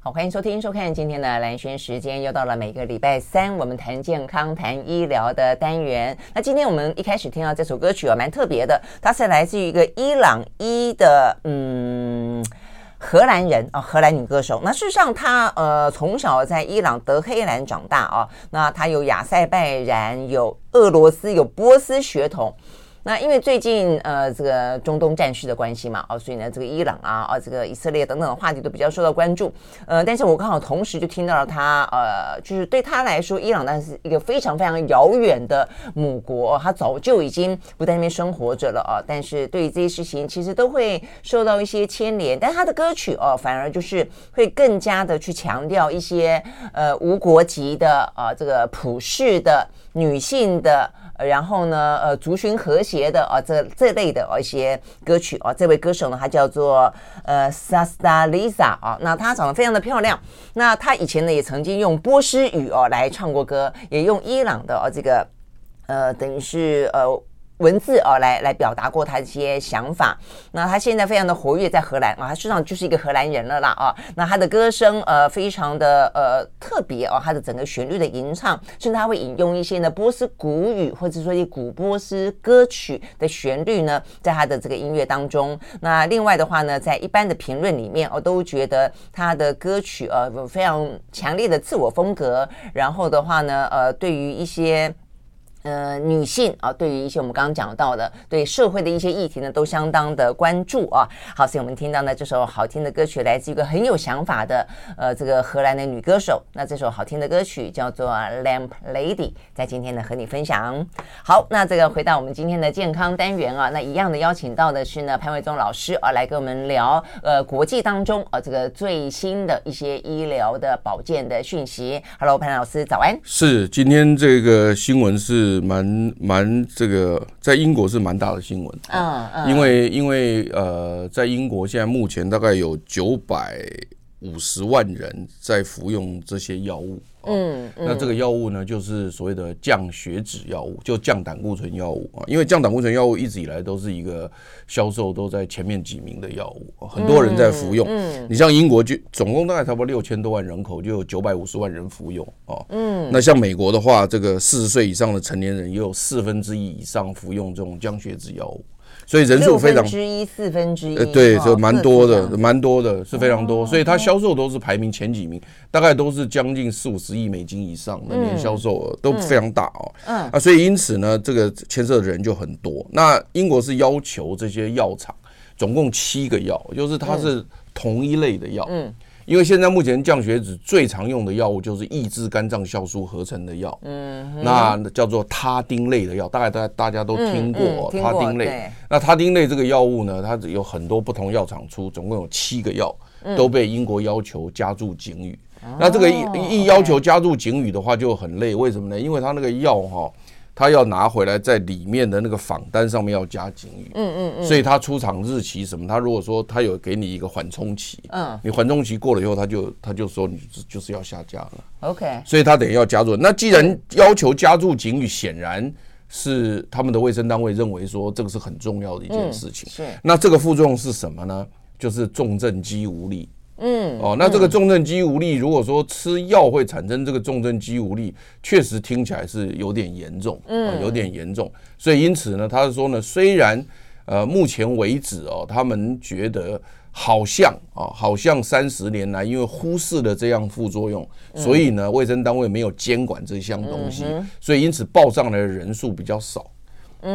好，欢迎收听、收看今天的兰轩时间，又到了每个礼拜三我们谈健康、谈医疗的单元。那今天我们一开始听到这首歌曲哦，蛮特别的，它是来自于一个伊朗裔的，嗯。荷兰人啊，荷兰女歌手。那事实上她，她呃从小在伊朗德黑兰长大啊。那她有亚塞拜然、有俄罗斯、有波斯血统。那因为最近呃这个中东战事的关系嘛，哦，所以呢这个伊朗啊啊这个以色列等等的话题都比较受到关注。呃，但是我刚好同时就听到了他呃，就是对他来说，伊朗那是一个非常非常遥远的母国，他早就已经不在那边生活着了啊。但是对于这些事情，其实都会受到一些牵连。但他的歌曲哦，反而就是会更加的去强调一些呃无国籍的啊这个普世的女性的。然后呢，呃，族群和谐的啊，这这类的呃一些歌曲啊，这位歌手呢，他叫做呃，Sasta Lisa 啊，那她长得非常的漂亮。那她以前呢，也曾经用波斯语哦来唱过歌，也用伊朗的哦这个呃，等于是呃。文字啊，来来表达过他一些想法。那他现在非常的活跃在荷兰啊，他实际上就是一个荷兰人了啦啊。那他的歌声呃非常的呃特别哦，他的整个旋律的吟唱，甚至他会引用一些呢波斯古语或者说一些古波斯歌曲的旋律呢，在他的这个音乐当中。那另外的话呢，在一般的评论里面，我都觉得他的歌曲呃非常强烈的自我风格。然后的话呢，呃，对于一些。呃，女性啊，对于一些我们刚刚讲到的，对社会的一些议题呢，都相当的关注啊。好，所以我们听到呢这首好听的歌曲，来自一个很有想法的呃这个荷兰的女歌手。那这首好听的歌曲叫做《Lamp Lady》，在今天呢和你分享。好，那这个回到我们今天的健康单元啊，那一样的邀请到的是呢潘卫忠老师啊，来跟我们聊呃国际当中啊这个最新的一些医疗的保健的讯息。Hello，潘老师早安。是，今天这个新闻是。是蛮蛮这个，在英国是蛮大的新闻，嗯嗯，因为因为呃，在英国现在目前大概有九百五十万人在服用这些药物。嗯，嗯，那这个药物呢，就是所谓的降血脂药物，就降胆固醇药物啊。因为降胆固醇药物一直以来都是一个销售都在前面几名的药物，很多人在服用。嗯，你像英国就总共大概差不多六千多万人口，就有九百五十万人服用啊。嗯，那像美国的话，这个四十岁以上的成年人也有四分之一以上服用这种降血脂药物。所以人数非常之一四分之一，呃，对，就蛮多的，蛮多的，是非常多。所以它销售都是排名前几名，大概都是将近四五十亿美金以上的年销售额，都非常大哦。嗯，啊，所以因此呢，这个牵涉的人就很多。那英国是要求这些药厂，总共七个药，就是它是同一类的药。嗯。因为现在目前降血脂最常用的药物就是抑制肝脏酵素合成的药，嗯，那叫做他汀类的药，大概大大家都听过他汀类。那他汀类这个药物呢，它有很多不同药厂出，总共有七个药都被英国要求加注警语。那这个一一要求加注警语的话就很累，为什么呢？因为它那个药哈。他要拿回来，在里面的那个仿单上面要加警语，嗯嗯嗯，所以他出厂日期什么，他如果说他有给你一个缓冲期，嗯，你缓冲期过了以后，他就他就说你就是要下架了，OK，所以他等于要加入。那既然要求加入警语，显然是他们的卫生单位认为说这个是很重要的一件事情，是。那这个副作用是什么呢？就是重症肌无力。嗯，哦，那这个重症肌无力，如果说吃药会产生这个重症肌无力，确实听起来是有点严重，嗯，有点严重。所以因此呢，他是说呢，虽然呃目前为止哦，他们觉得好像啊，好像三十年来因为忽视了这样副作用，所以呢，卫生单位没有监管这项东西，所以因此报上来的人数比较少。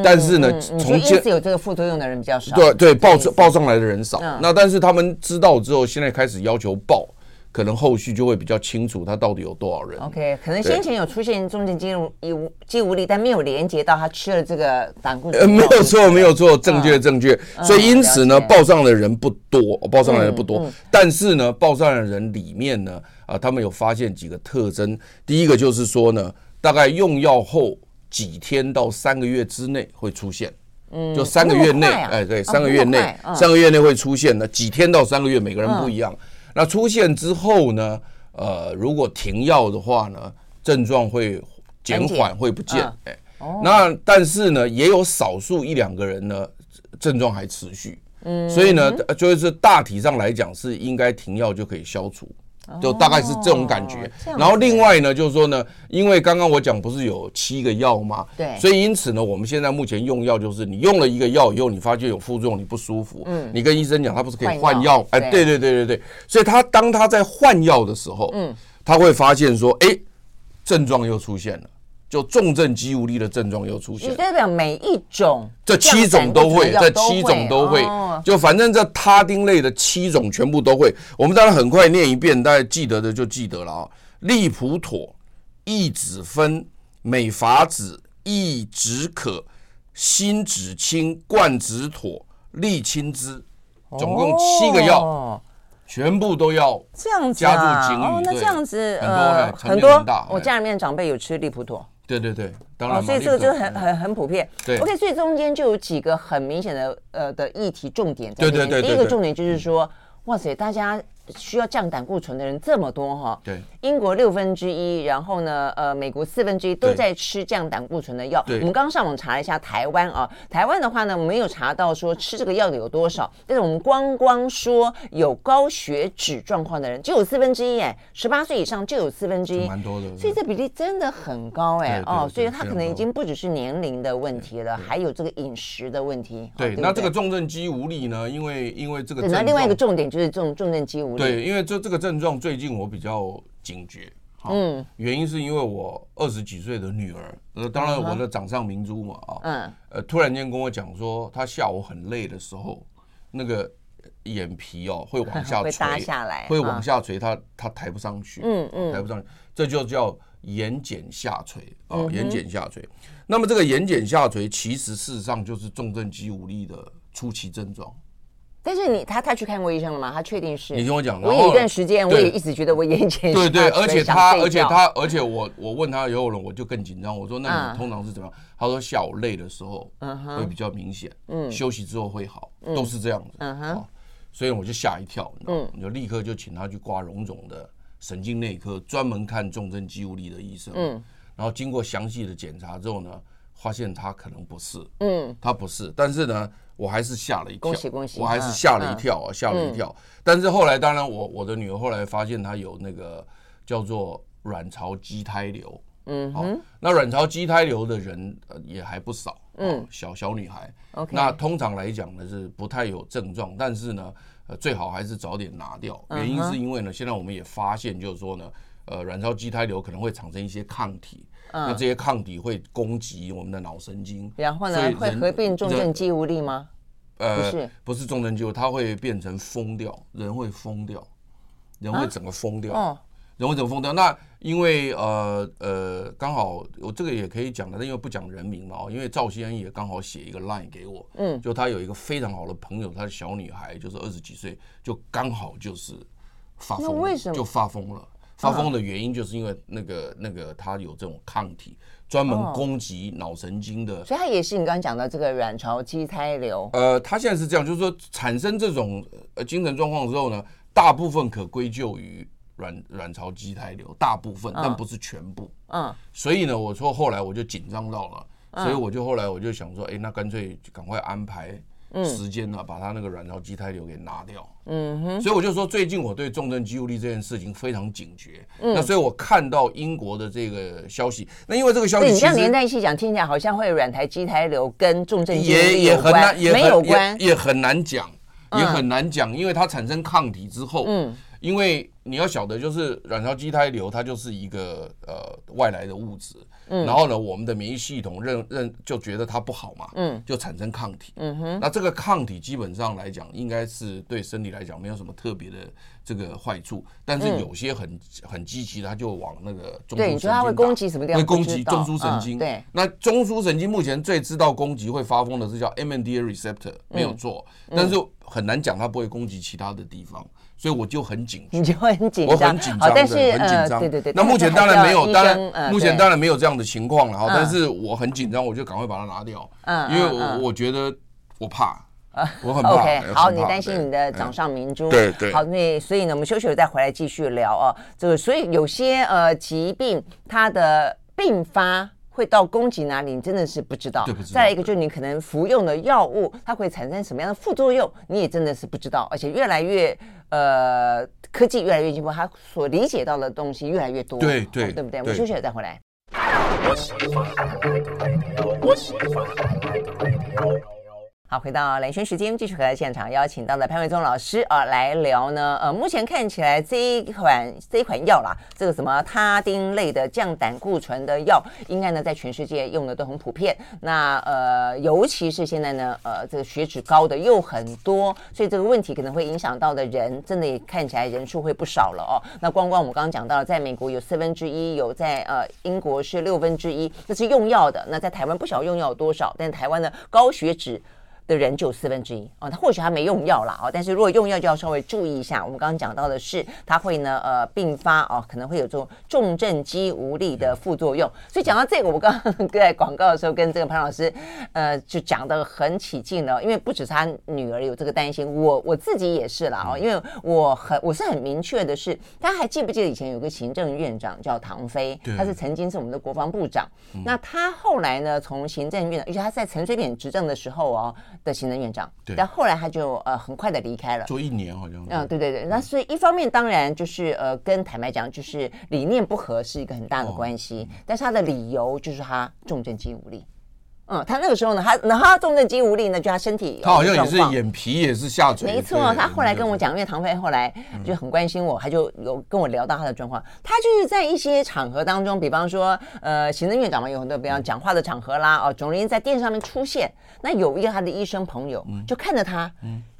但是呢，从因此有这个副作用的人比较少。对对，报报上来的人少。那但是他们知道之后，现在开始要求报，可能后续就会比较清楚他到底有多少人。OK，可能先前有出现重症肌无肌无力，但没有连接到他吃了这个胆固醇。呃，没有错，没有错，正确正确。所以因此呢，报上的人不多，报上来的不多。但是呢，报上的人里面呢，啊，他们有发现几个特征。第一个就是说呢，大概用药后几天到三个月之内会出现。嗯，就三个月内，哎，对，三个月内，三个月内会出现的，几天到三个月，每个人不一样。那出现之后呢，呃，如果停药的话呢，症状会减缓，会不见。哎，那但是呢，也有少数一两个人呢，症状还持续。嗯，所以呢，就是大体上来讲是应该停药就可以消除。就大概是这种感觉，然后另外呢，就是说呢，因为刚刚我讲不是有七个药吗？对，所以因此呢，我们现在目前用药就是你用了一个药以后，你发觉有副作用，你不舒服，嗯，你跟医生讲，他不是可以换药？哎，对对对对对，所以他当他在换药的时候，嗯，他会发现说，哎，症状又出现了。就重症肌无力的症状又出现，代表每一种这七种都会，这七种都会，就反正这他汀类的七种全部都会。我们当然很快念一遍，大家记得的就记得了啊。利普妥、益脂酚、美法子、益止可、新脂清、冠子妥、利清滋，总共七个药，全部都要这样子加入精力。那这样子呃很多，我家里面长辈有吃利普妥。对对对，当然、哦，所以这个就是很很很普遍。对，OK，所以中间就有几个很明显的呃的议题重点。对对对，对，第一个重点就是说，哇塞，大家。需要降胆固醇的人这么多哈，对，英国六分之一，然后呢，呃，美国四分之一都在吃降胆固醇的药。对，我们刚刚上网查了一下台湾啊，台湾的话呢，没有查到说吃这个药的有多少，但是我们光光说有高血脂状况的人就有四分之一哎，十八岁以上就有四分之一，蛮多的，所以这比例真的很高哎哦，所以他可能已经不只是年龄的问题了，还有这个饮食的问题。对，那这个重症肌无力呢，因为因为这个，那另外一个重点就是重重症肌无力。对，因为这这个症状最近我比较警觉，嗯，原因是因为我二十几岁的女儿，呃，当然我的掌上明珠嘛，啊，嗯，呃，突然间跟我讲说，她下午很累的时候，那个眼皮哦会往下 垂下来，会往下垂，她她抬不上去，嗯嗯，抬不上去，这就叫眼睑下垂啊，眼睑下垂。那么这个眼睑下垂其实事实上就是重症肌无力的初期症状。但是你他他去看过医生了吗？他确定是？你听我讲，我有一段时间我也一直觉得我眼前对对，而且他而且他而且我我问他以后了，我就更紧张。我说那你通常是怎么样？他说下午累的时候会比较明显，嗯，休息之后会好，都是这样子，嗯哼。所以我就吓一跳，嗯，就立刻就请他去挂荣总的神经内科，专门看重症肌无力的医生，嗯，然后经过详细的检查之后呢，发现他可能不是，嗯，他不是，但是呢。我还是吓了一跳，恭喜恭喜！我还是吓了一跳啊，吓了一跳。但是后来，当然我我的女儿后来发现她有那个叫做卵巢畸胎瘤，嗯，好，那卵巢畸胎瘤的人呃也还不少，嗯，小小女孩。OK，那通常来讲呢是不太有症状，但是呢，呃，最好还是早点拿掉。原因是因为呢，现在我们也发现就是说呢，呃，卵巢畸胎瘤可能会产生一些抗体。那这些抗体会攻击我们的脑神经，然后呢，会合并重症肌无力吗？呃，不是，不是重症肌无力，它会变成疯掉，人会疯掉，人会整个疯掉，哦，人会整个疯掉。那因为呃呃，刚好我这个也可以讲的，但因为不讲人名嘛，因为赵先生也刚好写一个 line 给我，嗯，就他有一个非常好的朋友，他的小女孩就是二十几岁，就刚好就是发疯，为什么？就发疯了？发疯的原因就是因为那个那个他有这种抗体，专门攻击脑神经的，所以它也是你刚刚讲的这个卵巢畸胎瘤。呃，它现在是这样，就是说产生这种呃精神状况之后呢，大部分可归咎于卵卵巢畸胎瘤，大部分但不是全部。嗯，所以呢，我说后来我就紧张到了，所以我就后来我就想说，哎，那干脆赶快安排。时间呢，把他那个卵巢畸胎瘤给拿掉。嗯哼，所以我就说，最近我对重症肌无力这件事情非常警觉。嗯，那所以我看到英国的这个消息，那因为这个消息，你这样连在一起讲，听起来好像会卵巢畸胎瘤跟重症肌无力有关，没有关，也很难讲，也很难讲，因为它产生抗体之后，嗯，因为你要晓得，就是卵巢畸胎瘤，它就是一个呃外来的物质。嗯，然后呢，我们的免疫系统认认就觉得它不好嘛，嗯，就产生抗体，嗯哼，那这个抗体基本上来讲，应该是对身体来讲没有什么特别的这个坏处，但是有些很很积极的，它就往那个中枢神经，对，你觉得它会攻击什么地方？会攻击中枢神经，对。那中枢神经目前最知道攻击会发疯的是叫 NMDA receptor，没有错，但是很难讲它不会攻击其他的地方。所以我就很紧，你就会很紧张，我很紧张，但是很紧张。对对对。那目前当然没有，当然目前当然没有这样的情况了哈。但是我很紧张，我就赶快把它拿掉。嗯。因为我我觉得我怕，我很怕。OK，好，你担心你的掌上明珠。对对。好，那所以呢，我们休息了再回来继续聊哦。这个，所以有些呃疾病它的并发。会到攻击哪里，你真的是不知道。知道再一个，就是你可能服用的药物，它会产生什么样的副作用，你也真的是不知道。而且越来越呃，科技越来越进步，他所理解到的东西越来越多。对对、哦，对不对？我们休息了再回来。好，回到蓝轩时间，继续和现场邀请到的潘伟忠老师啊来聊呢。呃，目前看起来这一款这一款药啦，这个什么他汀类的降胆固醇的药，应该呢在全世界用的都很普遍。那呃，尤其是现在呢，呃，这个血脂高的又很多，所以这个问题可能会影响到的人，真的也看起来人数会不少了哦。那光光我们刚刚讲到了，在美国有四分之一，有在呃英国是六分之一，这是用药的。那在台湾不晓得用药有多少，但台湾的高血脂。的人就四分之一哦，他或许他没用药啦哦，但是如果用药就要稍微注意一下。我们刚刚讲到的是，他会呢呃并发哦，可能会有这种重症肌无力的副作用。所以讲到这个，我刚刚 在广告的时候跟这个潘老师呃就讲的很起劲了，因为不止他女儿有这个担心，我我自己也是啦哦，因为我很我是很明确的是，大家还记不记得以前有个行政院长叫唐飞，他是曾经是我们的国防部长，那他后来呢从行政院长，而且他在陈水扁执政的时候哦。的行政院长，对，但后来他就呃很快的离开了，做一年好像。嗯，对对对，那所以一方面当然就是呃跟坦白讲就是理念不合是一个很大的关系，哦、但是他的理由就是他重症肌无力。嗯，他那个时候呢，他然后他重症肌无力呢，就他身体，他好像也是眼皮也是下垂。没错，他后来跟我讲，因为唐飞后来就很关心我，他就有跟我聊到他的状况。他就是在一些场合当中，比方说，呃，行政院长嘛，有很多比方讲话的场合啦，哦，总而言之在电视上面出现，那有一个他的医生朋友就看着他，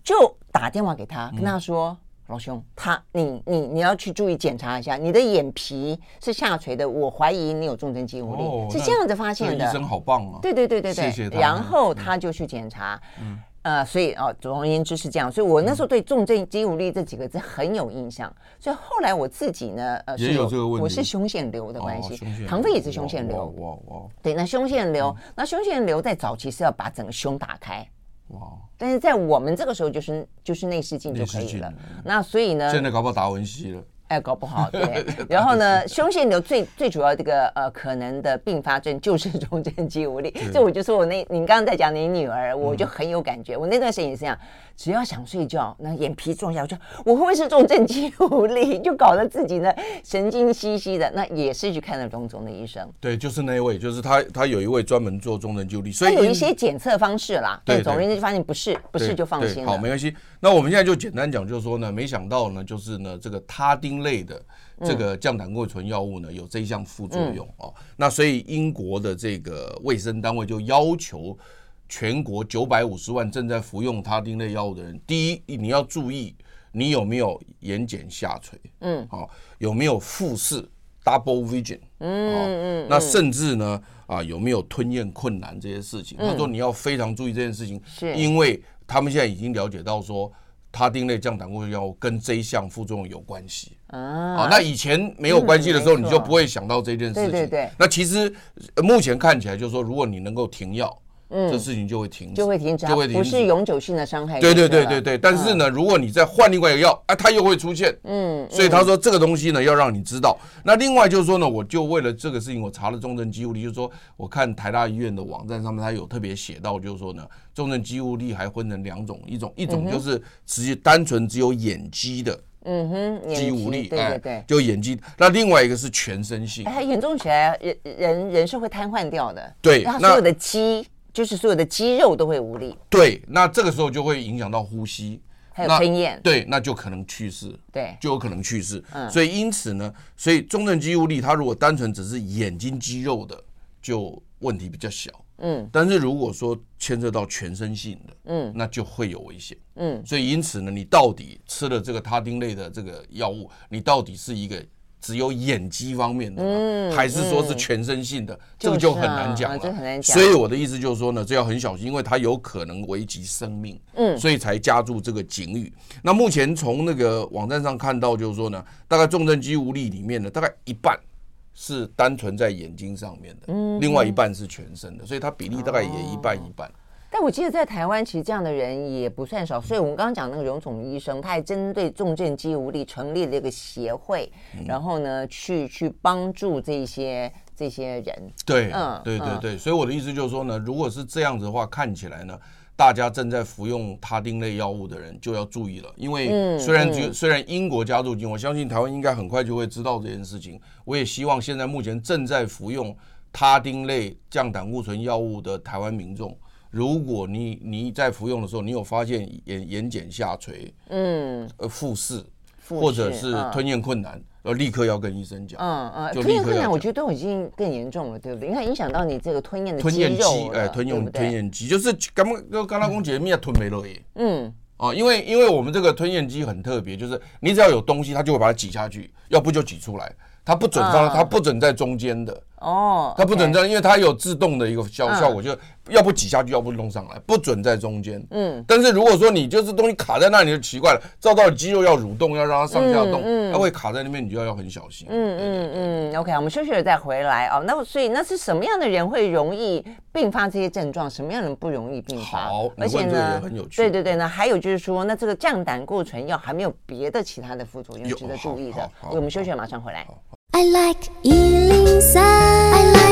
就打电话给他，跟他说。老兄，他你你你要去注意检查一下，你的眼皮是下垂的，我怀疑你有重症肌无力，哦、是这样子发现的。医生好棒啊！对对对对对，谢谢。然后他就去检查，嗯呃，所以哦，总而言之是这样。所以我那时候对重症肌无力这几个字很有印象。所以后来我自己呢，呃，也有这个问题，我是胸腺瘤的关系，唐飞也是胸腺瘤。哇哇！对，那胸腺瘤，那胸腺瘤在早期是要把整个胸打开。哇！但是在我们这个时候，就是就是内视镜就可以了。那所以呢，现在搞不好达文西了。哎，搞不好 对。然后呢，胸腺瘤最最主要这个呃可能的并发症就是重症肌无力。对所以我就说我那，你刚刚在讲你女儿，我就很有感觉。嗯、我那段时间也是这样，只要想睡觉，那眼皮撞一下，我就我会不会是重症肌无力？就搞得自己呢神经兮兮的。那也是去看了荣总的医生。对，就是那一位，就是他，他有一位专门做重症肌无力，所以有一些检测方式啦。对，总而言之就发现不是，不是就放心了。好，没关系。那我们现在就简单讲，就是说呢，没想到呢，就是呢这个他汀类的。这个降胆固醇药物呢，有这一项副作用哦。那所以英国的这个卫生单位就要求全国九百五十万正在服用他汀类药物的人，第一你要注意你有没有眼睑下垂，嗯，好，有没有复视 double vision，嗯嗯，那甚至呢啊有没有吞咽困难这些事情，他说你要非常注意这件事情，是因为他们现在已经了解到说。他汀类降胆固醇药物跟这一项副作用有关系啊，那以前没有关系的时候，你就不会想到这件事情。对对对。那其实目前看起来，就是说，如果你能够停药。嗯，这事情就会停止，就会停止，就会停止，不是永久性的伤害。对对对对对，但是呢，如果你再换另外一个药，啊，它又会出现。嗯，所以他说这个东西呢，要让你知道。那另外就是说呢，我就为了这个事情，我查了重症肌无力，就是说，我看台大医院的网站上面，他有特别写到，就是说呢，重症肌无力还分成两种，一种一种就是直接单纯只有眼肌的，嗯哼，肌无力，对对对，就眼睛。那另外一个是全身性，哎，严重起来人人人是会瘫痪掉的。对，那所有的肌。就是所有的肌肉都会无力，对，那这个时候就会影响到呼吸，还有吞咽，对，那就可能去世，对，就有可能去世。嗯，所以因此呢，所以中正肌无力，它如果单纯只是眼睛肌肉的，就问题比较小。嗯，但是如果说牵涉到全身性的，嗯，那就会有危险。嗯，所以因此呢，你到底吃了这个他汀类的这个药物，你到底是一个只有眼肌方面的，嗯，还是说是全身性的，这个就很难讲了。这很难讲。所以我的意思就是说呢，这要很小心，因为它有可能危及生命。嗯，所以才加注这个警语。那目前从那个网站上看到，就是说呢，大概重症肌无力里面呢，大概一半。是单纯在眼睛上面的，嗯，另外一半是全身的，所以它比例大概也一半一半。但我记得在台湾，其实这样的人也不算少。所以我们刚刚讲那个荣总医生，他还针对重症肌无力成立了一个协会，然后呢，去去帮助这些这些人。对，嗯，对对对。所以我的意思就是说呢，如果是这样子的话，看起来呢。大家正在服用他汀类药物的人就要注意了，因为虽然就虽然英国加入金，我相信台湾应该很快就会知道这件事情。我也希望现在目前正在服用他汀类降胆固醇药物的台湾民众，如果你你在服用的时候，你有发现眼眼睑下垂，嗯，呃，复视，或者是吞咽困难。要立刻要跟医生讲。嗯嗯，吞咽困难，我觉得都已经更严重了，对不对？你看影响到你这个吞咽的吞咽肌，哎，吞咽吞咽肌就是刚刚刚刚刚讲的，吞没了耶。嗯，啊，因为因为我们这个吞咽肌很特别，就是你只要有东西，它就会把它挤下去，要不就挤出来，它不准放，它不准在中间的。哦，它不准在，因为它有自动的一个效效果，就要不挤下去，要不弄上来，不准在中间。嗯，但是如果说你就是东西卡在那里，就奇怪了，照到肌肉要蠕动，要让它上下动，它会卡在那边，你就要要很小心。嗯嗯嗯，OK，我们休息了再回来哦。那所以那是什么样的人会容易并发这些症状？什么样的人不容易并发？好，而且呢，很有趣。对对对，那还有就是说，那这个降胆固醇药还没有别的其他的副作用值得注意的？我们休息了，马上回来。I like 103, I like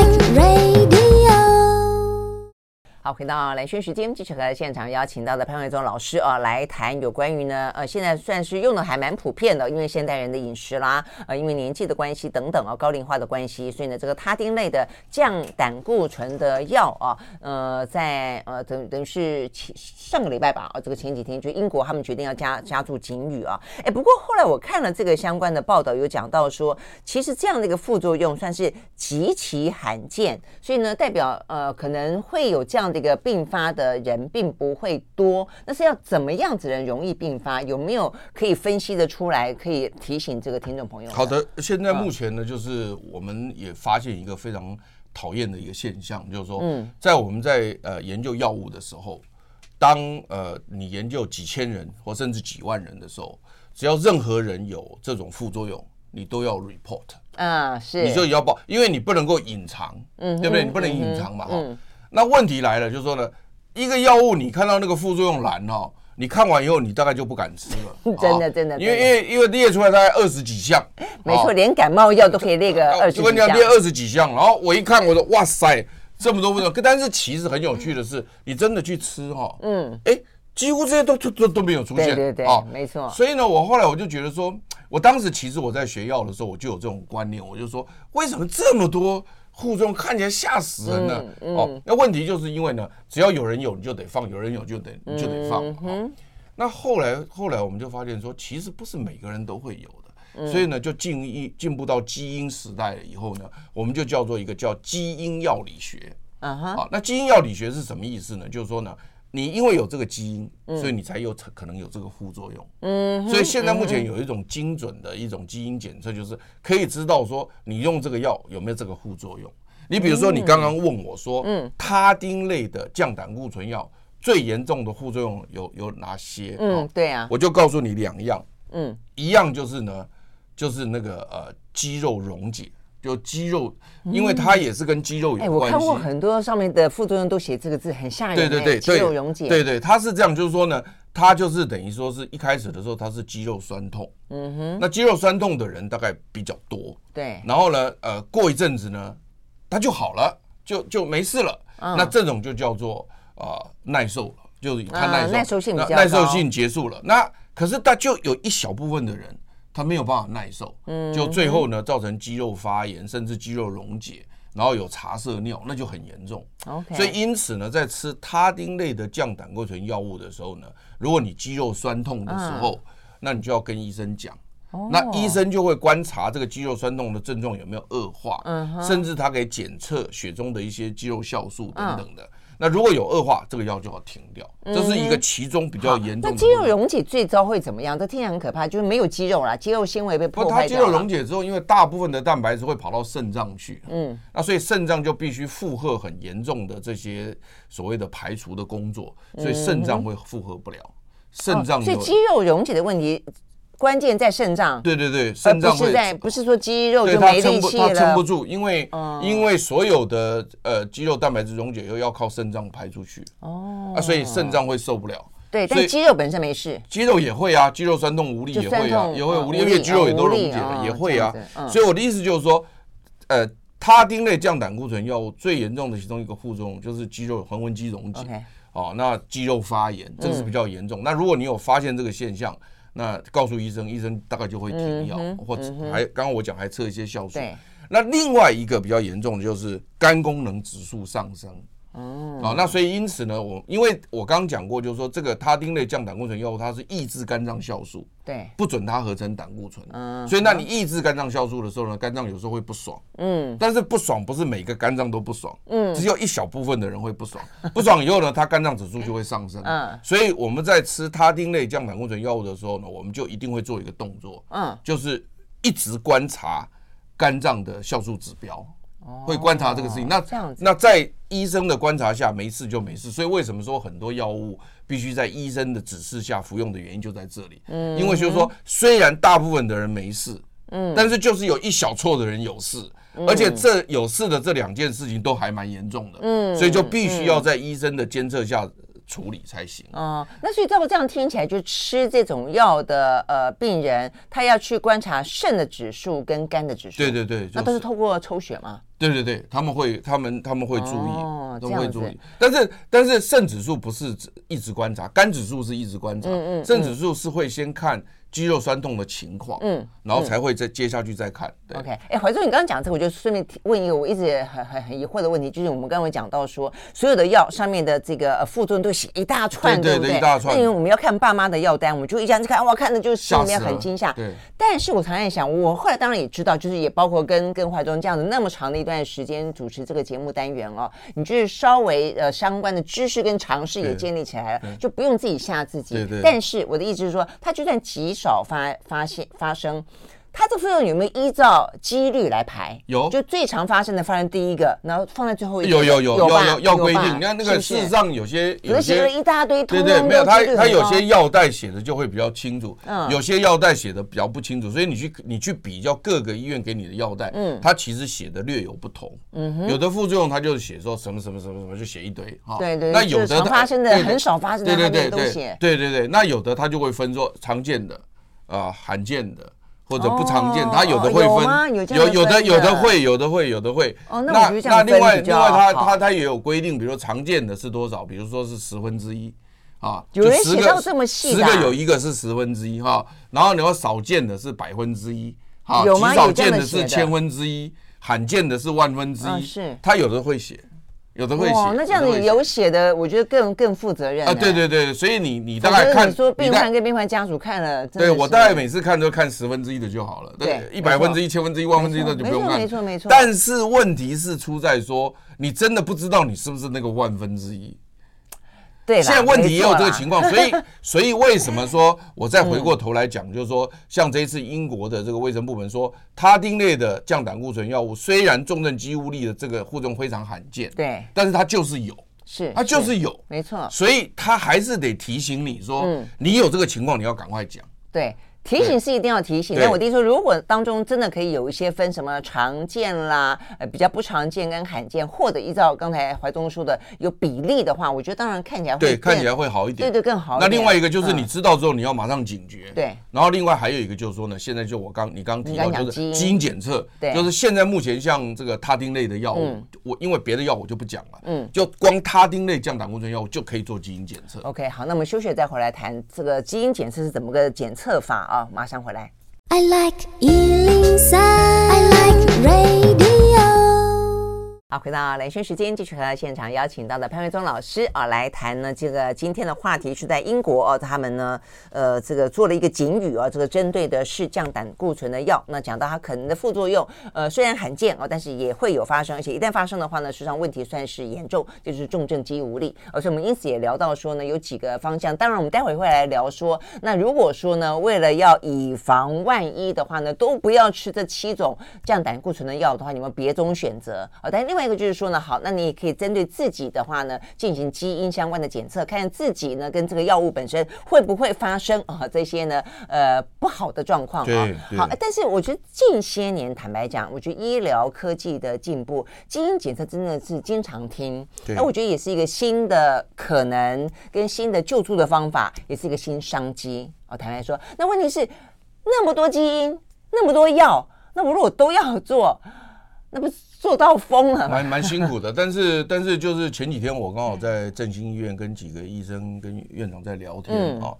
好，回到蓝轩时间，继续和现场邀请到的潘伟忠老师啊，来谈有关于呢，呃，现在算是用的还蛮普遍的，因为现代人的饮食啦，呃，因为年纪的关系等等啊，高龄化的关系，所以呢，这个他汀类的降胆固醇的药啊，呃，在呃等等于是前上个礼拜吧，啊，这个前几天就英国他们决定要加加注警语啊，哎，不过后来我看了这个相关的报道，有讲到说，其实这样的一个副作用算是极其罕见，所以呢，代表呃可能会有这样。这个并发的人并不会多，那是要怎么样子人容易并发？有没有可以分析的出来？可以提醒这个听众朋友？好的，现在目前呢，就是我们也发现一个非常讨厌的一个现象，就是说，在我们在呃研究药物的时候，当呃你研究几千人或甚至几万人的时候，只要任何人有这种副作用，你都要 report 啊，是，你就要报，因为你不能够隐藏，嗯，对不对？你不能隐藏嘛，哈。那问题来了，就是说呢，一个药物你看到那个副作用栏哈，你看完以后你大概就不敢吃了。真的真的，因为因为因为列出来大概二十几项，没错，连感冒药都可以列个二十几项。我跟你讲，列二十几项，然后我一看，我说哇塞，这么多副作用。但是其实很有趣的是，你真的去吃哈，嗯，哎，几乎这些都都都都没有出现。对对对，啊，没错。所以呢，我后来我就觉得说，我当时其实我在学药的时候，我就有这种观念，我就说，为什么这么多？副作用看起来吓死人了，嗯嗯、哦，那问题就是因为呢，只要有人有你就得放，有人有就得你就得放。那后来后来我们就发现说，其实不是每个人都会有的，嗯、所以呢，就进一进步到基因时代了以后呢，我们就叫做一个叫基因药理学。嗯哼，好，那基因药理学是什么意思呢？就是说呢。你因为有这个基因，所以你才有可能有这个副作用。嗯，所以现在目前有一种精准的一种基因检测，就是可以知道说你用这个药有没有这个副作用。你比如说，你刚刚问我说，嗯，他汀类的降胆固醇药最严重的副作用有有哪些？嗯，对啊，我就告诉你两样。嗯，一样就是呢，就是那个呃肌肉溶解。就肌肉，因为它也是跟肌肉有关系。哎，我看过很多上面的副作用都写这个字，很吓人。对对对，肌肉溶解。对对，它是这样，就是说呢，它就是等于说是一开始的时候，它是肌肉酸痛。嗯哼。那肌肉酸痛的人大概比较多。对。然后呢，呃，过一阵子呢，它就好了，就就没事了。那这种就叫做啊耐受了，就是它耐受，耐受性耐受性结束了。那可是它就有一小部分的人。他没有办法耐受，就最后呢造成肌肉发炎，甚至肌肉溶解，然后有茶色尿，那就很严重。OK，所以因此呢，在吃他汀类的降胆固醇药物的时候呢，如果你肌肉酸痛的时候，嗯、那你就要跟医生讲。哦、那医生就会观察这个肌肉酸痛的症状有没有恶化，嗯、甚至他可以检测血中的一些肌肉酵素等等的。嗯那如果有恶化，这个药就要停掉，这是一个其中比较严重的。那肌肉溶解最糟会怎么样？这听起来很可怕，就是没有肌肉了，肌肉纤维被破坏掉。它肌肉溶解之后，因为大部分的蛋白质会跑到肾脏去，嗯，那所以肾脏就必须负荷很严重的这些所谓的排除的工作，所以肾脏会负荷不了，肾脏。所以肌肉溶解的问题。关键在肾脏，对对对，肾脏不是在，不是说肌肉就没力气了，它撑不住，因为因为所有的呃肌肉蛋白质溶解又要靠肾脏排出去，哦，啊，所以肾脏会受不了。对，但肌肉本身没事，肌肉也会啊，肌肉酸痛无力也会啊，也会无力，因为肌肉也都溶解了，也会啊。所以我的意思就是说，呃，他汀类降胆固醇药物最严重的其中一个副作用就是肌肉横纹肌溶解，哦，那肌肉发炎这个是比较严重。那如果你有发现这个现象，那告诉医生，医生大概就会停药，嗯、或者还刚刚我讲还测一些酵素。那另外一个比较严重的就是肝功能指数上升。哦，啊，那所以因此呢，我因为我刚刚讲过，就是说这个他汀类降胆固醇药物，它是抑制肝脏酵素，对，不准它合成胆固醇。嗯，所以那你抑制肝脏酵素的时候呢，肝脏有时候会不爽。嗯，但是不爽不是每个肝脏都不爽，嗯，只有一小部分的人会不爽。不爽以后呢，它肝脏指数就会上升。嗯，所以我们在吃他汀类降胆固醇药物的时候呢，我们就一定会做一个动作，嗯，就是一直观察肝脏的酵素指标。会观察这个事情，那这样子，那在医生的观察下没事就没事，所以为什么说很多药物必须在医生的指示下服用的原因就在这里。嗯，因为就是说，虽然大部分的人没事，嗯，但是就是有一小撮的人有事，而且这有事的这两件事情都还蛮严重的，嗯，所以就必须要在医生的监测下。处理才行哦，那所以照我这样听起来，就吃这种药的呃病人，他要去观察肾的指数跟肝的指数。对对对，那都是透过抽血吗？对对对，他们会他们他们会注意，哦、都会注意。但是但是肾指数不是一直观察，肝指数是一直观察，嗯嗯，肾指数是会先看。肌肉酸痛的情况，嗯，然后才会再接下去再看。OK，哎，怀中，你刚刚讲这个，我就顺便问一个我一直很很很疑惑的问题，就是我们刚刚讲到说，所有的药上面的这个副作用都写一大串，对不对？一大串。那因为我们要看爸妈的药单，我们就一下子看，哇，看的就是心里面很惊吓。对。但是我常常在想，我后来当然也知道，就是也包括跟跟怀中这样子那么长的一段时间主持这个节目单元哦，你就是稍微呃相关的知识跟常识也建立起来了，就不用自己吓自己。对对。但是我的意思是说，他就算极少发发。现发生，它这副作用有没有依照几率来排？有，就最常发生的放在第一个，然后放在最后一个。有有有有有要规定，你看那个事实上有些有些一大堆，对对，没有它它有些药袋写的就会比较清楚，嗯，有些药袋写的比较不清楚，所以你去你去比较各个医院给你的药袋，嗯，它其实写的略有不同，嗯，有的副作用它就是写说什么什么什么什么就写一堆哈，对对，那有的发生的很少发生的，对对对对对对对，那有的它就会分作常见的。啊，罕见的或者不常见，它有的会分，有有的有的会，有的会，有的会。哦，那那另外另外，它它它也有规定，比如说常见的是多少，比如说是十分之一啊，有人写到这么细，十个有一个是十分之一哈，然后你要少见的是百分之一，好，极少见的是千分之一，罕见的是万分之一，是，它有的会写。有的会写，那这样子有写的，我觉得更更负责任啊！对对对，所以你你大概看，你说病患跟病患家属看了，对我大概每次看都看十分之一的就好了，对，一百分之一、千分之一、万分之一的就不用看，没错没错。但是问题是出在说，你真的不知道你是不是那个万分之一。对，现在问题也有这个情况，所以 所以为什么说我再回过头来讲，就是说 像这一次英国的这个卫生部门说，他汀类的降胆固醇药物虽然重症肌无力的这个副作用非常罕见，对，但是它就是有，是它就是有，没错，所以他还是得提醒你说，你有这个情况，你要赶快讲，对。提醒是一定要提醒，但我弟说，如果当中真的可以有一些分什么常见啦，呃，比较不常见跟罕见，或者依照刚才怀中说的有比例的话，我觉得当然看起来会对看起来会好一点，对对更好。那另外一个就是你知道之后你要马上警觉，对。然后另外还有一个就是说呢，现在就我刚你刚提到就是基因。检测，对，就是现在目前像这个他汀类的药物，我因为别的药我就不讲了，嗯，就光他汀类降胆固醇药物就可以做基因检测。OK，好，那我们休息再回来谈这个基因检测是怎么个检测法啊？马上回来。I like 103, I like radio. 好，回到兰萱时间，继续和现场邀请到的潘惠宗老师啊来谈呢。这个今天的话题是在英国哦，他们呢，呃，这个做了一个警语啊，这个针对的是降胆固醇的药。那讲到它可能的副作用，呃，虽然罕见哦，但是也会有发生，而且一旦发生的话呢，实际上问题算是严重，就是重症肌无力。而且我们因此也聊到说呢，有几个方向。当然，我们待会会来聊说，那如果说呢，为了要以防万一的话呢，都不要吃这七种降胆固醇的药的话，你们别种选择啊。但另外。那个就是说呢，好，那你也可以针对自己的话呢，进行基因相关的检测，看看自己呢跟这个药物本身会不会发生啊这些呢呃不好的状况啊。好，但是我觉得近些年坦白讲，我觉得医疗科技的进步，基因检测真的是经常听，那我觉得也是一个新的可能跟新的救助的方法，也是一个新商机。我坦白说，那问题是那么多基因，那么多药，那我如果都要做，那不是？做到疯了，蛮蛮辛苦的，但是但是就是前几天我刚好在振兴医院跟几个医生跟院长在聊天啊，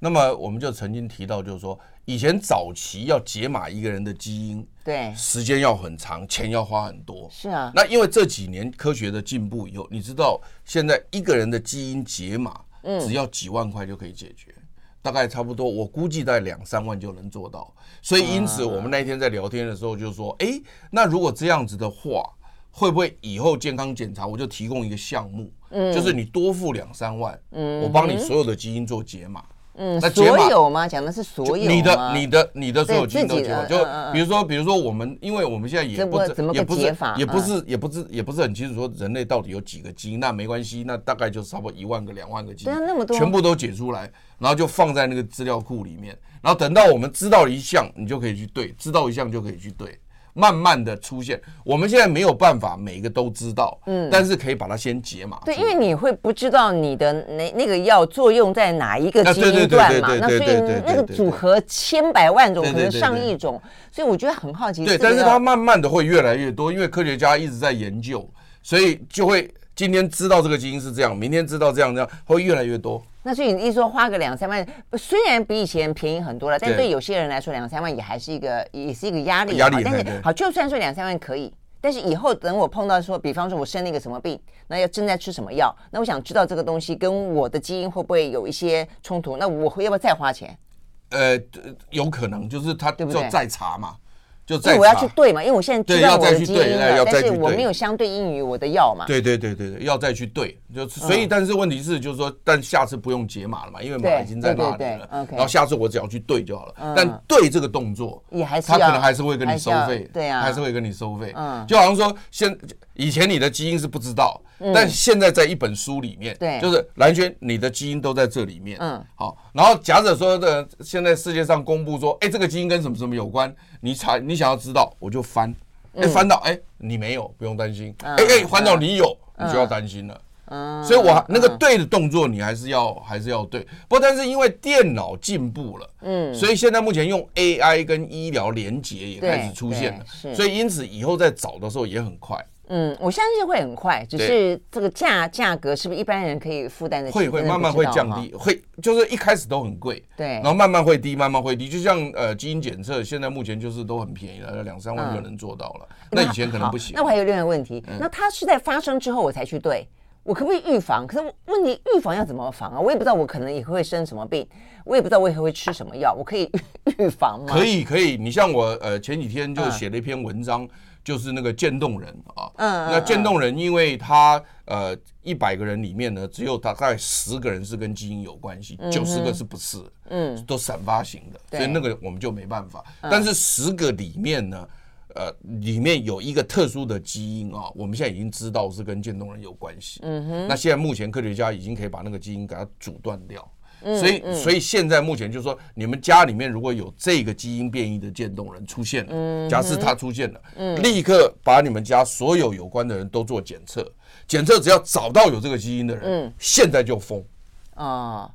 那么我们就曾经提到，就是说以前早期要解码一个人的基因，对，时间要很长，钱要花很多，是啊，那因为这几年科学的进步以后，你知道现在一个人的基因解码，只要几万块就可以解决。大概差不多，我估计在两三万就能做到。所以因此，我们那天在聊天的时候就说：“哎，那如果这样子的话，会不会以后健康检查我就提供一个项目，就是你多付两三万，我帮你所有的基因做解码。”嗯，那所有吗？讲的是所有你的、你的、你的所有基因都解码。就比如说，比如说我们，因为我们现在也不也不是也不是也不是也不是很清楚说人类到底有几个基因。那没关系，那大概就差不多一万个、两万个基因，那么多，全部都解出来，然后就放在那个资料库里面。然后等到我们知道一项，你就可以去对；知道一项就可以去对。慢慢的出现，我们现在没有办法每个都知道，嗯，但是可以把它先解码。对，因为你会不知道你的那那个药作用在哪一个基因段嘛，那所以那个组合千百万种，可能上亿种，所以我觉得很好奇。对，但是它慢慢的会越来越多，因为科学家一直在研究，所以就会今天知道这个基因是这样，明天知道这样这样，会越来越多。那所以你一说花个两三万，虽然比以前便宜很多了，但对有些人来说，两三万也还是一个，也是一个压力。压力。但是好，就算说两三万可以，但是以后等我碰到说，比方说我生了一个什么病，那要正在吃什么药，那我想知道这个东西跟我的基因会不会有一些冲突，那我会要不要再花钱？呃，有可能，就是他就再查嘛。就我要去对嘛，因为我现在知道我的基因了，但是我没有相对应于我的药嘛。对对对对对，要再去对，就所以但是问题是就是说，但下次不用解码了嘛，因为码已经在那里了。然后下次我只要去对就好了。但对这个动作，也还是他可能还是会跟你收费，对啊，还是会跟你收费。嗯，就好像说现以前你的基因是不知道，但现在在一本书里面，对，就是蓝轩，你的基因都在这里面。嗯，好，然后假设说的现在世界上公布说，哎，这个基因跟什么什么有关。你查，你想要知道，我就翻，哎，翻到，哎，你没有，不用担心，哎哎，翻到你有，你就要担心了。嗯，所以我那个对的动作，你还是要还是要对。不过，但是因为电脑进步了，嗯，所以现在目前用 AI 跟医疗连接也开始出现了，所以因此以后在找的时候也很快。嗯，我相信会很快，只是这个价价格是不是一般人可以负担得起？会会慢慢会降低，会就是一开始都很贵，对，然后慢慢会低，慢慢会低。就像呃基因检测，现在目前就是都很便宜了，两三万就能做到了。那以前可能不行。那我还有另外一个问题，那它是在发生之后我才去对，我可不可以预防？可是问题预防要怎么防啊？我也不知道我可能以后会生什么病，我也不知道我以后会吃什么药，我可以预防吗？可以可以，你像我呃前几天就写了一篇文章。就是那个渐冻人啊，嗯，那渐冻人，因为他呃一百个人里面呢，只有大概十个人是跟基因有关系，九十个是不是？嗯，都散发型的，所以那个我们就没办法。但是十个里面呢，呃，里面有一个特殊的基因啊，我们现在已经知道是跟渐冻人有关系。嗯哼，那现在目前科学家已经可以把那个基因给它阻断掉。所以，所以现在目前就是说，你们家里面如果有这个基因变异的渐冻人出现了，假设他出现了，立刻把你们家所有有关的人都做检测，检测只要找到有这个基因的人，现在就封。啊，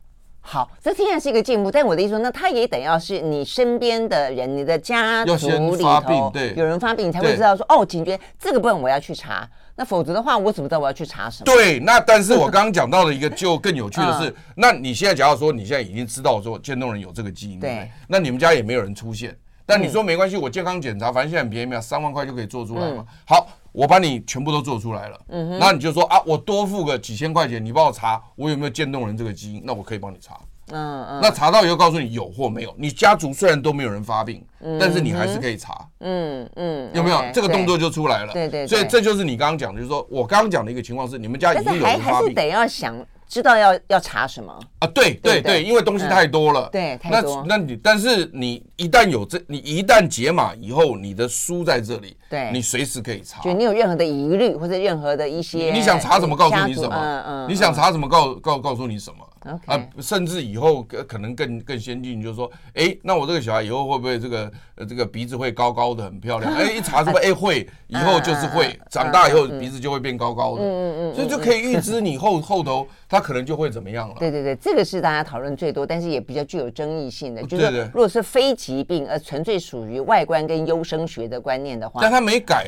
好，这听起来是一个进步，但我的意思说，那他也得要是你身边的人，你的家族里头对有人发病，你才会知道说，哦，警觉这个部分我要去查。那否则的话，我怎么知道我要去查什么？对，那但是我刚刚讲到的一个就更有趣的是，那你现在假如说你现在已经知道说渐冻人有这个基因，对，那你们家也没有人出现，但你说没关系，我健康检查，反正现在很便宜嘛，三万块就可以做出来嘛。好，我把你全部都做出来了，嗯哼，那你就说啊，我多付个几千块钱，你帮我查我有没有渐冻人这个基因，那我可以帮你查，嗯嗯，那查到以后告诉你有或没有，你家族虽然都没有人发病，嗯、但是你还是可以查，嗯嗯，有没有？这个动作就出来了？对。对，对，所以这就是你刚刚讲的，就是说我刚刚讲的一个情况是，你们家已经有人发病，还是得要想。知道要要查什么啊？对对对，因为东西太多了。对，太多。那那你，但是你一旦有这，你一旦解码以后，你的书在这里，对，你随时可以查。就你有任何的疑虑或者任何的一些，你想查什么，告诉你什么。嗯嗯。你想查什么，告告告诉你什么。啊，甚至以后可能更更先进，就是说，哎，那我这个小孩以后会不会这个呃这个鼻子会高高的，很漂亮？哎，一查是不是哎会，以后就是会，长大以后鼻子就会变高高的。嗯嗯嗯。所以就可以预知你后后头他可能就会怎么样了。对对对，这个是大家讨论最多，但是也比较具有争议性的，就是如果是非疾病而纯粹属于外观跟优生学的观念的话，但他没改，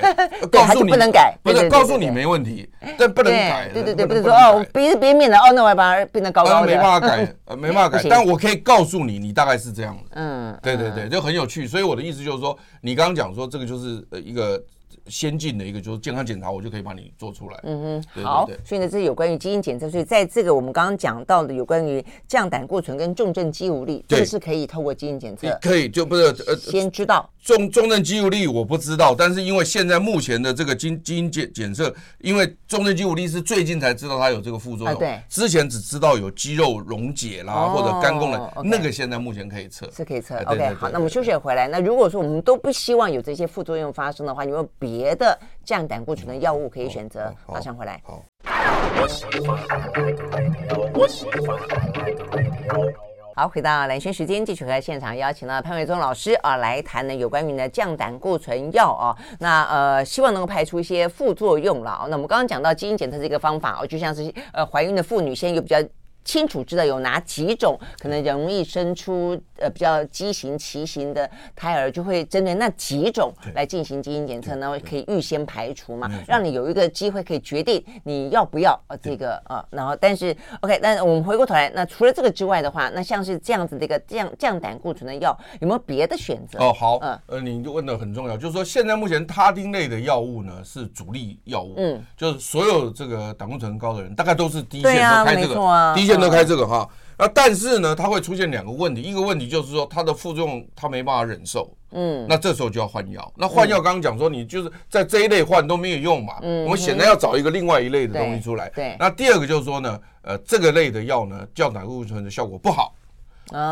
告诉你不能改，不是告诉你没问题，但不能改。对对对，不能说哦鼻子变面了，哦那我要把它变得高高的。没办法改，呃，没办法改，但我可以告诉你，你大概是这样的。嗯，对对对，就很有趣。所以我的意思就是说，你刚刚讲说这个就是呃一个。先进的一个就是健康检查，我就可以帮你做出来。嗯哼，好。所以呢，这是有关于基因检测。所以在这个我们刚刚讲到的有关于降胆固醇跟重症肌无力，这是可以透过基因检测。可以，就不是呃，先知道重重症肌无力我不知道，但是因为现在目前的这个基基因检检测，因为重症肌无力是最近才知道它有这个副作用。对。之前只知道有肌肉溶解啦，或者肝功能，那个现在目前可以测。是可以测。OK，好，那我们休息回来。那如果说我们都不希望有这些副作用发生的话，有没有别？的降胆固醇的药物可以选择，马上回来。好，回到蓝轩时间，继续和现场邀请了潘伟忠老师啊来谈呢有关于呢降胆固醇药啊，那呃希望能够排除一些副作用了。那我们刚刚讲到基因检测这个方法哦，就像是呃怀孕的妇女现在有比较。清楚知道有哪几种可能容易生出呃比较畸形畸形的胎儿，就会针对那几种来进行基因检测，然后可以预先排除嘛，让你有一个机会可以决定你要不要呃这个呃，然后但是 OK，那我们回过头来，那除了这个之外的话，那像是这样子的一个降降胆固醇的药，有没有别的选择？哦，好，嗯呃，你就问的很重要，就是说现在目前他汀类的药物呢是主力药物，嗯，就是所有这个胆固醇高的人，大概都是第一线都开这个，第一线。都开这个哈，那但是呢，它会出现两个问题，一个问题就是说它的副作用它没办法忍受，嗯，那这时候就要换药。那换药刚刚讲说你就是在这一类换都没有用嘛，嗯，我们显然要找一个另外一类的东西出来。对，那第二个就是说呢，呃，这个类的药呢，叫胆固醇的效果不好，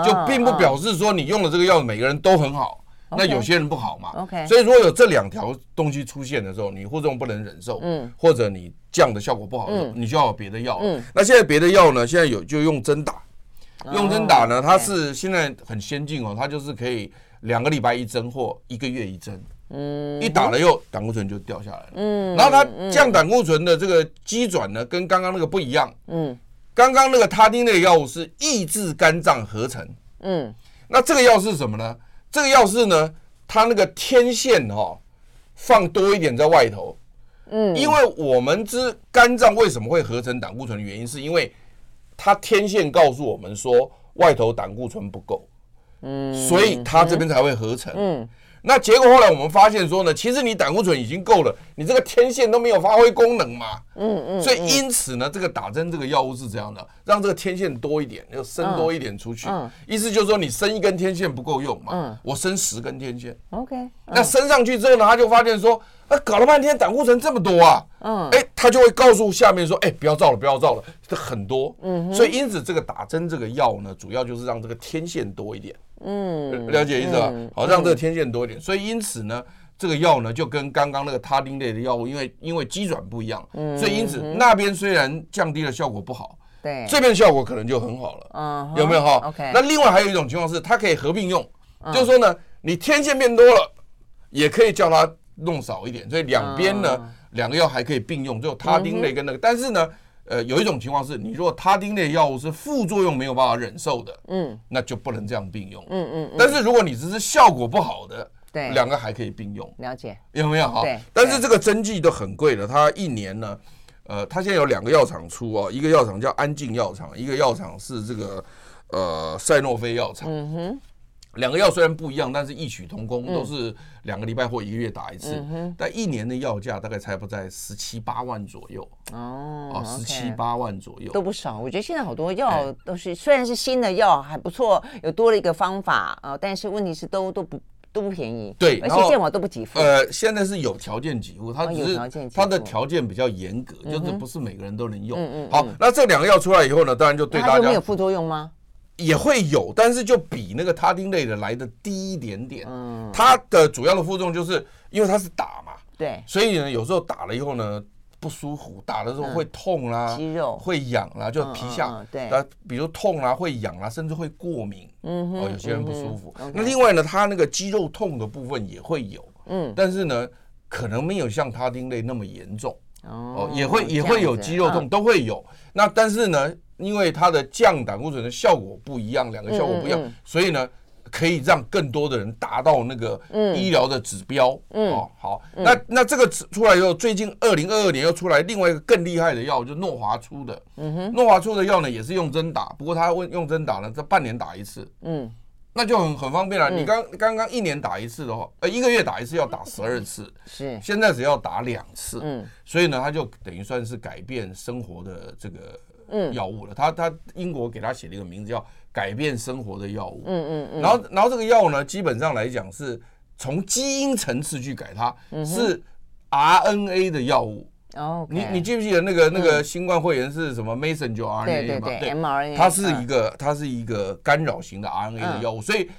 就并不表示说你用了这个药每个人都很好。那有些人不好嘛，OK，所以如果有这两条东西出现的时候，你副作用不能忍受，嗯，或者你降的效果不好的时候，你就要有别的药，嗯，那现在别的药呢？现在有就用针打，用针打呢，它是现在很先进哦，它就是可以两个礼拜一针或一个月一针，嗯，一打了又胆固醇就掉下来了，嗯，然后它降胆固醇的这个机转呢，跟刚刚那个不一样，嗯，刚刚那个他汀类药物是抑制肝脏合成，嗯，那这个药是什么呢？这个药是呢，它那个天线哈、哦、放多一点在外头，嗯，因为我们知肝脏为什么会合成胆固醇的原因，是因为它天线告诉我们说外头胆固醇不够，嗯，所以它这边才会合成，嗯。嗯那结果后来我们发现说呢，其实你胆固醇已经够了，你这个天线都没有发挥功能嘛。嗯嗯。所以因此呢，这个打针这个药物是这样的，让这个天线多一点，要伸多一点出去。嗯。意思就是说，你伸一根天线不够用嘛。嗯。我伸十根天线。OK。那伸上去之后呢，他就发现说，啊，搞了半天胆固醇这么多啊。嗯。哎，他就会告诉下面说，哎，不要照了，不要照了，这很多。嗯。所以因此这个打针这个药呢，主要就是让这个天线多一点。嗯，了解意思吧？好，让这个天线多一点，所以因此呢，这个药呢就跟刚刚那个他汀类的药物，因为因为机转不一样，所以因此那边虽然降低了效果不好，对，这边效果可能就很好了，嗯，有没有哈？OK。那另外还有一种情况是，它可以合并用，就是说呢，你天线变多了，也可以叫它弄少一点，所以两边呢两个药还可以并用，就他汀类跟那个，但是呢。呃，有一种情况是，你如果他汀类药物是副作用没有办法忍受的，嗯，那就不能这样并用，嗯嗯。但是如果你只是效果不好的，对，两个还可以并用。了解，有没有哈？对。但是这个针剂都很贵的，它一年呢，呃，它现在有两个药厂出哦，一个药厂叫安静药厂，一个药厂是这个呃赛诺菲药厂。嗯哼。两个药虽然不一样，但是异曲同工，都是两个礼拜或一个月打一次。但一年的药价大概才不在十七八万左右。哦，十七八万左右都不少。我觉得现在好多药都是，虽然是新的药还不错，有多了一个方法啊，但是问题是都都不都不便宜。对，而且健保都不给付。呃，现在是有条件给付，它只是它的条件比较严格，就是不是每个人都能用。嗯嗯。好，那这两个药出来以后呢，当然就对大家。没有副作用吗？也会有，但是就比那个他汀类的来的低一点点。嗯，它的主要的副作用就是因为它是打嘛，对，所以呢，有时候打了以后呢不舒服，打的时候会痛啦，肌肉会痒啦，就皮下，对，比如痛啦，会痒啦，甚至会过敏。嗯哦，有些人不舒服。那另外呢，它那个肌肉痛的部分也会有。嗯，但是呢，可能没有像他汀类那么严重。哦，也会也会有肌肉痛，都会有。那但是呢，因为它的降胆固醇的效果不一样，两个效果不一样，嗯嗯、所以呢，可以让更多的人达到那个医疗的指标。嗯，哦，好，嗯、那那这个出来以后，最近二零二二年又出来另外一个更厉害的药，就是诺华出的。嗯哼，诺华出的药呢，也是用针打，不过它用用针打呢，这半年打一次。嗯，那就很很方便了。嗯、你刚刚刚一年打一次的话，呃，一个月打一次要打十二次，是，现在只要打两次。嗯，所以呢，它就等于算是改变生活的这个。嗯，药物了，他他英国给他写了一个名字叫改变生活的药物。嗯嗯嗯。然后然后这个药呢，基本上来讲是从基因层次去改它，是 RNA 的药物。哦。你你记不记得那个那个新冠肺炎是什么 messenger RNA 对对对，mRNA。它是一个它是一个干扰型的 RNA 的药物，所以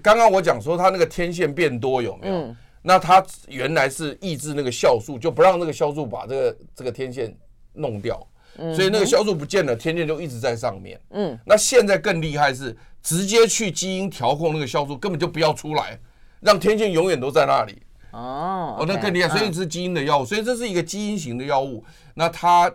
刚刚我讲说它那个天线变多有没有？那它原来是抑制那个酵素，就不让那个酵素把这个这个天线弄掉。所以那个酵素不见了，天线就一直在上面。嗯，那现在更厉害是直接去基因调控那个酵素，根本就不要出来，让天线永远都在那里。哦，哦，那更厉害，所以是基因的药物，所以这是一个基因型的药物。那它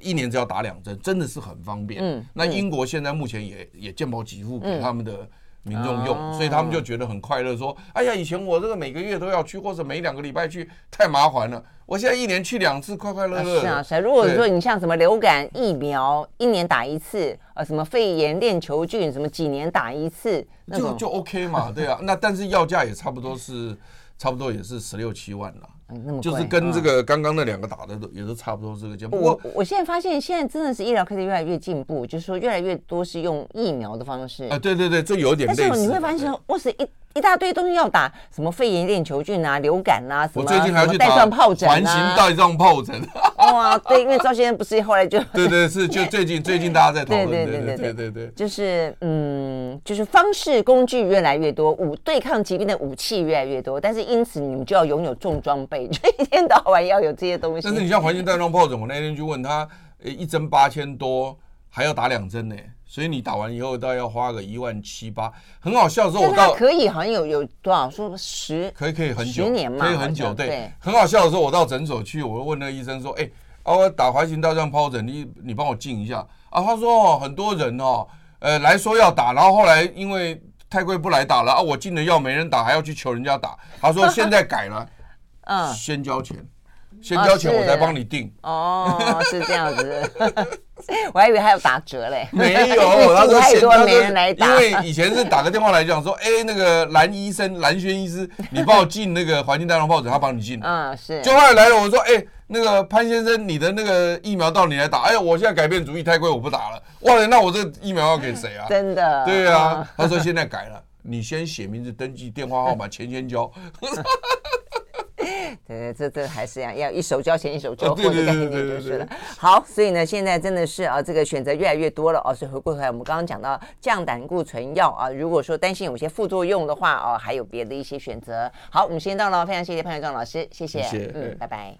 一年只要打两针，真的是很方便。嗯，那英国现在目前也也健保给付给他们的民众用，所以他们就觉得很快乐，说：“哎呀，以前我这个每个月都要去，或者每两个礼拜去，太麻烦了。”我现在一年去两次，快快乐乐。是啊，是啊。如果说你像什么流感疫苗，一年打一次，呃，什么肺炎链球菌，什么几年打一次，就就 OK 嘛，对啊。那但是药价也差不多是，差不多也是十六七万了。就是跟这个刚刚那两个打的都也都差不多这个价。不过我现在发现，现在真的是医疗科技越来越进步，就是说越来越多是用疫苗的方式。啊，对对对，这有点类似。但是你会发现，哇塞一。一大堆东西要打，什么肺炎链球菌啊、流感啊，什么我最近还要去打带状疱疹啊，环形带状疱疹。哇，对，因为赵先生不是后来就 对对是，就最近最近大家在讨论，对对对对对对对，就是嗯，就是方式工具越来越多，武对抗疾病的武器越来越多，但是因此你们就要拥有重装备，就一天到晚要有这些东西。但是你像环形带状疱疹，我那天去问他，呃一针八千多，还要打两针呢。所以你打完以后，大概要花个一万七八，很好笑的时候，我到可以好像有有多少说十，可以可以很久，十年嘛，可以很久，对，很好笑的时候，我到诊所去，我问那个医生说，哎，啊，我打环形大状疱疹，你你帮我进一下啊？他说哦，很多人哦，呃，来说要打，然后后来因为太贵不来打了啊，我进了药没人打，还要去求人家打。他说现在改了，嗯，先交钱。先交钱，我再帮你定。哦，是这样子，我还以为还有打折嘞。没有，他说太多没人来打。因为以前是打个电话来讲说，哎，那个蓝医生、蓝轩医师，你帮我进那个环形带状疱疹，他帮你进。嗯，是。就后来来了，我说，哎，那个潘先生，你的那个疫苗到你来打。哎呀，我现在改变主意，太贵，我不打了。哇，那我这疫苗要给谁啊？真的。对啊，他说现在改了，你先写名字、登记电话号码，钱先交。对，这这还是要要一手交钱一手交货的概念就是了。好，所以呢，现在真的是啊，这个选择越来越多了哦。所以回过头来，我们刚刚讲到降胆固醇药啊，如果说担心有些副作用的话哦，还有别的一些选择。好，我们时间到了，非常谢谢潘永壮老师，谢谢，谢谢嗯，拜拜。